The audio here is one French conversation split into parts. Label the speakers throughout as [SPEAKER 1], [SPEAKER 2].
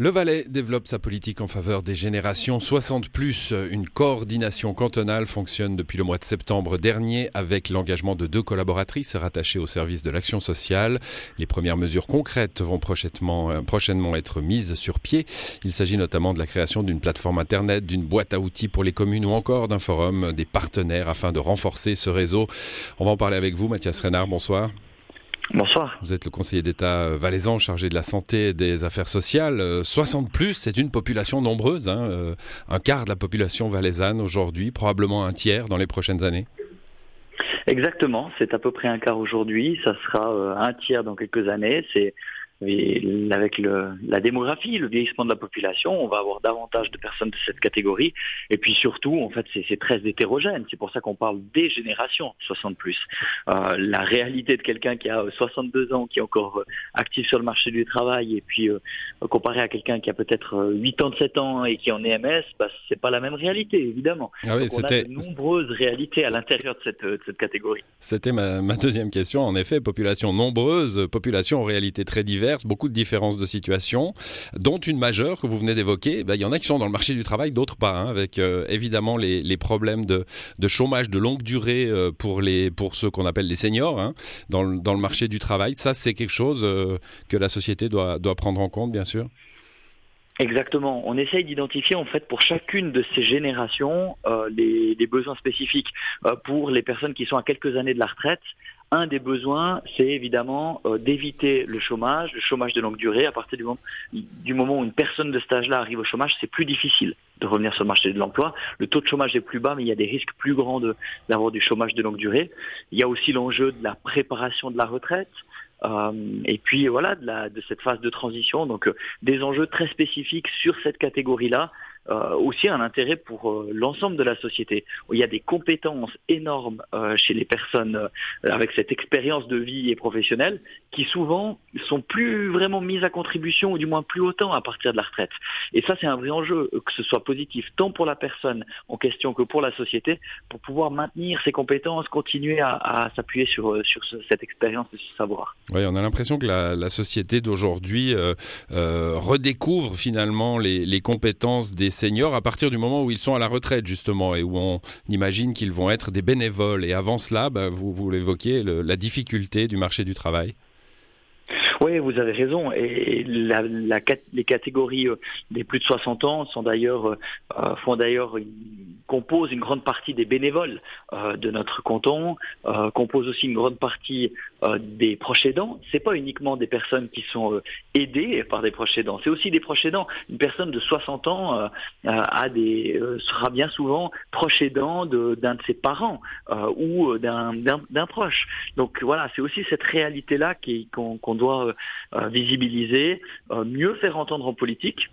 [SPEAKER 1] Le Valais développe sa politique en faveur des générations 60 plus. Une coordination cantonale fonctionne depuis le mois de septembre dernier avec l'engagement de deux collaboratrices rattachées au service de l'action sociale. Les premières mesures concrètes vont prochainement, euh, prochainement être mises sur pied. Il s'agit notamment de la création d'une plateforme internet, d'une boîte à outils pour les communes ou encore d'un forum des partenaires afin de renforcer ce réseau. On va en parler avec vous, Mathias Renard. Bonsoir.
[SPEAKER 2] Bonsoir.
[SPEAKER 1] Vous êtes le conseiller d'État euh, valaisan chargé de la santé et des affaires sociales. 60 euh, plus, c'est une population nombreuse, hein, euh, un quart de la population valaisanne aujourd'hui, probablement un tiers dans les prochaines années.
[SPEAKER 2] Exactement, c'est à peu près un quart aujourd'hui, ça sera un tiers dans quelques années. C'est et avec le, la démographie, le vieillissement de la population, on va avoir davantage de personnes de cette catégorie. Et puis surtout, en fait, c'est très hétérogène. C'est pour ça qu'on parle des générations 60 plus. Euh, la réalité de quelqu'un qui a 62 ans, qui est encore euh, actif sur le marché du travail, et puis euh, comparé à quelqu'un qui a peut-être 87 ans et qui est en EMS, bah, c'est pas la même réalité, évidemment.
[SPEAKER 1] Ah oui,
[SPEAKER 2] Donc on a de nombreuses réalités à l'intérieur de cette, de cette catégorie.
[SPEAKER 1] C'était ma, ma deuxième question. En effet, population nombreuse, population en réalité très diverse beaucoup de différences de situation, dont une majeure que vous venez d'évoquer. Ben, il y en a qui sont dans le marché du travail, d'autres pas, hein, avec euh, évidemment les, problèmes de, chômage de longue durée euh, pour, les, pour ceux qu'on appelle les seniors hein, dans, le, marché du travail. Ça, c'est quelque chose euh, que la société doit, prendre en compte, bien sûr.
[SPEAKER 2] Exactement. On essaye d'identifier en fait pour chacune de ces générations les, les, besoins spécifiques. pour les personnes qui sont à quelques années de la retraite, un des besoins, c'est évidemment euh, d'éviter le chômage, le chômage de longue durée. À partir du moment, où une personne de cet âge-là arrive au chômage, c'est plus difficile de revenir sur le marché de l'emploi. Le taux de chômage est plus bas, mais il y a des risques plus grands d'avoir du chômage de longue durée. Il y a aussi l'enjeu de la préparation de la retraite. Euh, et puis voilà de, cette phase de transition, donc euh, des enjeux très spécifiques sur cette catégorie-là euh, aussi un intérêt pour euh, l'ensemble de la société. il y a des compétences énormes euh, chez les personnes avec cette expérience de vie et professionnelle qui souvent sont plus vraiment mises à contribution ou du moins plus autant à partir de la retraite. Et ça, c'est un vrai enjeu, que ce soit positif tant pour la personne en question que pour la société, pour pouvoir maintenir ses compétences, continuer à, s'appuyer sur, cette expérience et ce savoir.
[SPEAKER 1] Oui, on a l'impression que la, société d'aujourd'hui redécouvre finalement les compétences des seniors à partir du moment où ils sont à la retraite justement et où on imagine qu'ils vont être des bénévoles. Et avant cela, bah, vous, vous l'évoquiez, la difficulté du marché du travail.
[SPEAKER 2] Oui, vous avez raison. Et les catégories euh, des plus de 60 ans sont d'ailleurs euh, font d'ailleurs composent une grande partie des bénévoles de notre canton, euh, composent aussi une grande partie des proches aidants. C'est pas uniquement des personnes qui sont aidées par des proches aidants, c'est aussi des proches aidants. Une personne de 60 ans a des sera bien souvent proche aidant d'un de, ses parents ou d'un proche. Donc voilà, c'est aussi cette réalité là qu'on doit euh, euh, visibiliser, euh, mieux faire entendre en politique.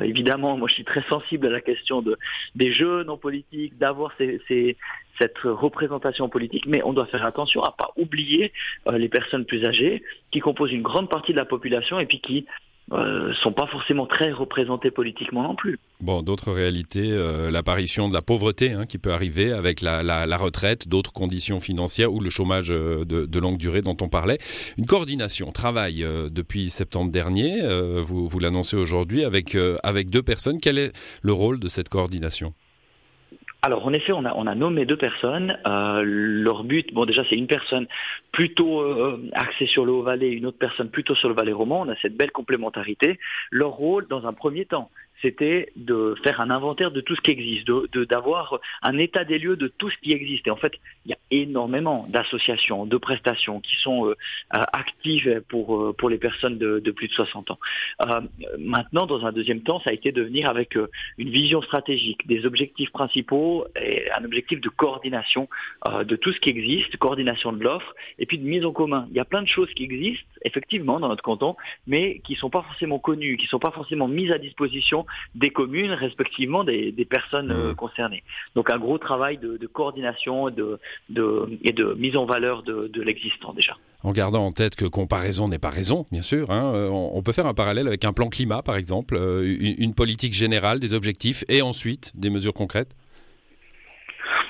[SPEAKER 2] Évidemment, moi je suis très sensible à la question de, des jeunes en politique, d'avoir cette représentation politique, mais on doit faire attention à pas oublier les personnes plus âgées qui composent une grande partie de la population et puis qui euh, sont pas forcément très représentés politiquement non plus.
[SPEAKER 1] Bon, d'autres réalités, euh, l'apparition de la pauvreté hein, qui peut arriver avec la, retraite, d'autres conditions financières ou le chômage euh, de, longue durée dont on parlait. Une coordination travaille depuis septembre dernier, vous, vous l'annoncez aujourd'hui, avec, avec deux personnes. Quel est le rôle de cette coordination?
[SPEAKER 2] Alors en effet, on a, nommé deux personnes. Euh, leur but, bon déjà c'est une personne plutôt euh, axée sur le Haut-Valais, une autre personne plutôt sur le Valais roman. On a cette belle complémentarité. Leur rôle, dans un premier temps, c'était de faire un inventaire de tout ce qui existe, de d'avoir un état des lieux de tout ce qui existe. Et en fait, il y a énormément d'associations, de prestations qui sont euh, actives pour euh, pour les personnes de, de, plus de 60 ans. Euh, maintenant, dans un deuxième temps, ça a été de venir avec euh, une vision stratégique, des objectifs principaux et un objectif de coordination de tout ce qui existe, coordination de l'offre et puis de mise en commun. Il y a plein de choses qui existent effectivement dans notre canton, mais qui sont pas forcément connues, qui sont pas forcément mises à disposition des communes, respectivement des, personnes euh, mmh. concernées. Donc un gros travail de, coordination de, et de mise en valeur de, l'existant déjà.
[SPEAKER 1] En gardant en tête que comparaison n'est pas raison, bien sûr, hein, euh, on peut faire un parallèle avec un plan climat, par exemple, euh, une politique générale, des objectifs et ensuite des mesures concrètes?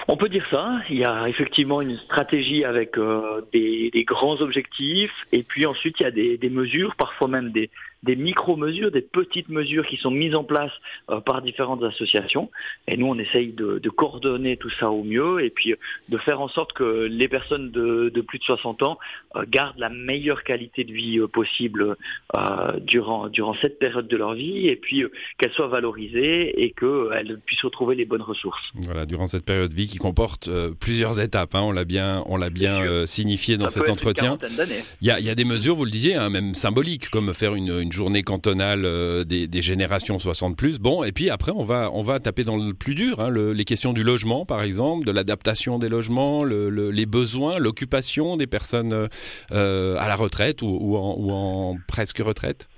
[SPEAKER 2] On peut dire ça. Il y a effectivement une stratégie avec des, grands objectifs, et puis ensuite il y a des mesures, parfois même des, micro-mesures, des petites mesures qui sont mises en place euh, par différentes associations. Et nous, on essaye de, coordonner tout ça au mieux et puis euh, de faire en sorte que les personnes de, plus de 60 ans euh, gardent la meilleure qualité de vie possible durant, cette période de leur vie et puis qu'elles soient valorisées et qu'elles puissent retrouver les bonnes ressources.
[SPEAKER 1] Vie qui comporte plusieurs étapes, hein, on l'a bien, on l'a bien signifié dans cet entretien. Il y, a, il y, a, des mesures, vous le disiez, hein, même symboliques, comme faire une, une journée cantonale euh, des, générations 60 plus. Bon, et puis après, on va, on va taper dans le plus dur, hein, les questions du logement, par exemple, de l'adaptation des logements, les besoins, l'occupation des personnes euh, euh, à la retraite ou, en, presque retraite.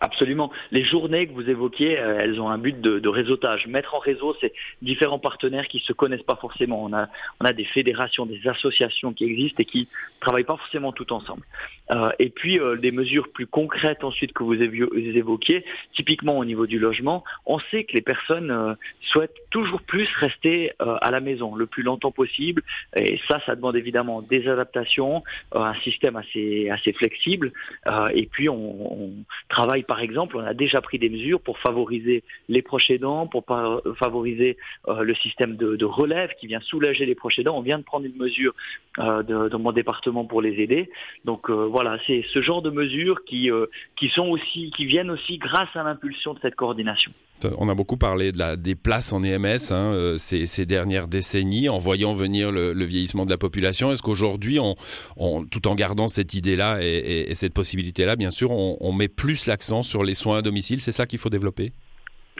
[SPEAKER 2] Absolument. Les journées que vous évoquiez, elles ont un but de, réseautage. Mettre en réseau, c'est différents partenaires qui se connaissent pas forcément. On a, on a des fédérations, des associations qui existent et qui travaillent pas forcément tout ensemble. Euh, et puis euh, des mesures plus concrètes ensuite que vous évoquiez, typiquement au niveau du logement, on sait que les personnes euh, souhaitent toujours plus rester à la maison le plus longtemps possible. Et ça, ça demande évidemment des adaptations, un système assez assez flexible. et puis on, travaille par exemple, on a déjà pris des mesures pour favoriser les proches aidants, pour favoriser le système de, de, relève qui vient soulager les proches aidants. On vient de prendre une mesure dans mon département pour les aider. Donc voilà, c'est ce genre de mesures qui, euh, qui, sont aussi, qui viennent aussi grâce à l'impulsion de cette coordination.
[SPEAKER 1] On a beaucoup parlé de la, des places en EMS hein, euh, ces, dernières décennies, en voyant venir le, vieillissement de la population. Est-ce qu'aujourd'hui, on, tout en gardant cette idée-là et, cette possibilité-là, bien sûr, on, on met plus l'accent sur les soins à domicile? C'est ça qu'il faut développer?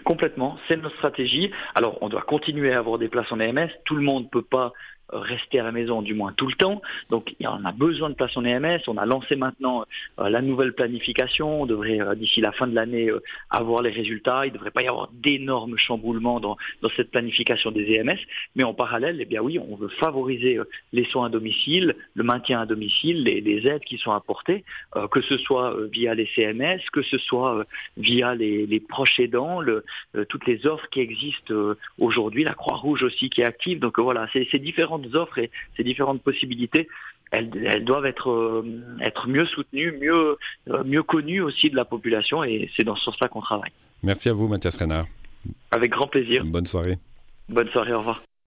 [SPEAKER 2] Complètement, c'est notre stratégie. Alors, on doit continuer à avoir des places en EMS. Tout le monde ne peut pas rester à la maison du moins tout le temps. Donc en a besoin de place en EMS. On a lancé maintenant euh, la nouvelle planification. On devrait euh, d'ici la fin de l'année euh, avoir les résultats. Il ne devrait pas y avoir d'énormes chamboulements dans, dans, cette planification des EMS. Mais en parallèle, eh bien oui, on veut favoriser les soins à domicile, le maintien à domicile, les, aides qui sont apportées, que ce soit via les CMS, que ce soit via les, les proches aidants, toutes les offres qui existent aujourd'hui, la Croix-Rouge aussi qui est active. Donc voilà, c'est différent offres et ces différentes possibilités, elles, doivent être, euh, être mieux soutenues, mieux, euh, mieux connues aussi de la population et c'est dans ce sens-là qu'on travaille.
[SPEAKER 1] Merci à vous, Mathias Renard.
[SPEAKER 2] Avec grand plaisir.
[SPEAKER 1] bonne soirée.
[SPEAKER 2] Bonne soirée, au revoir.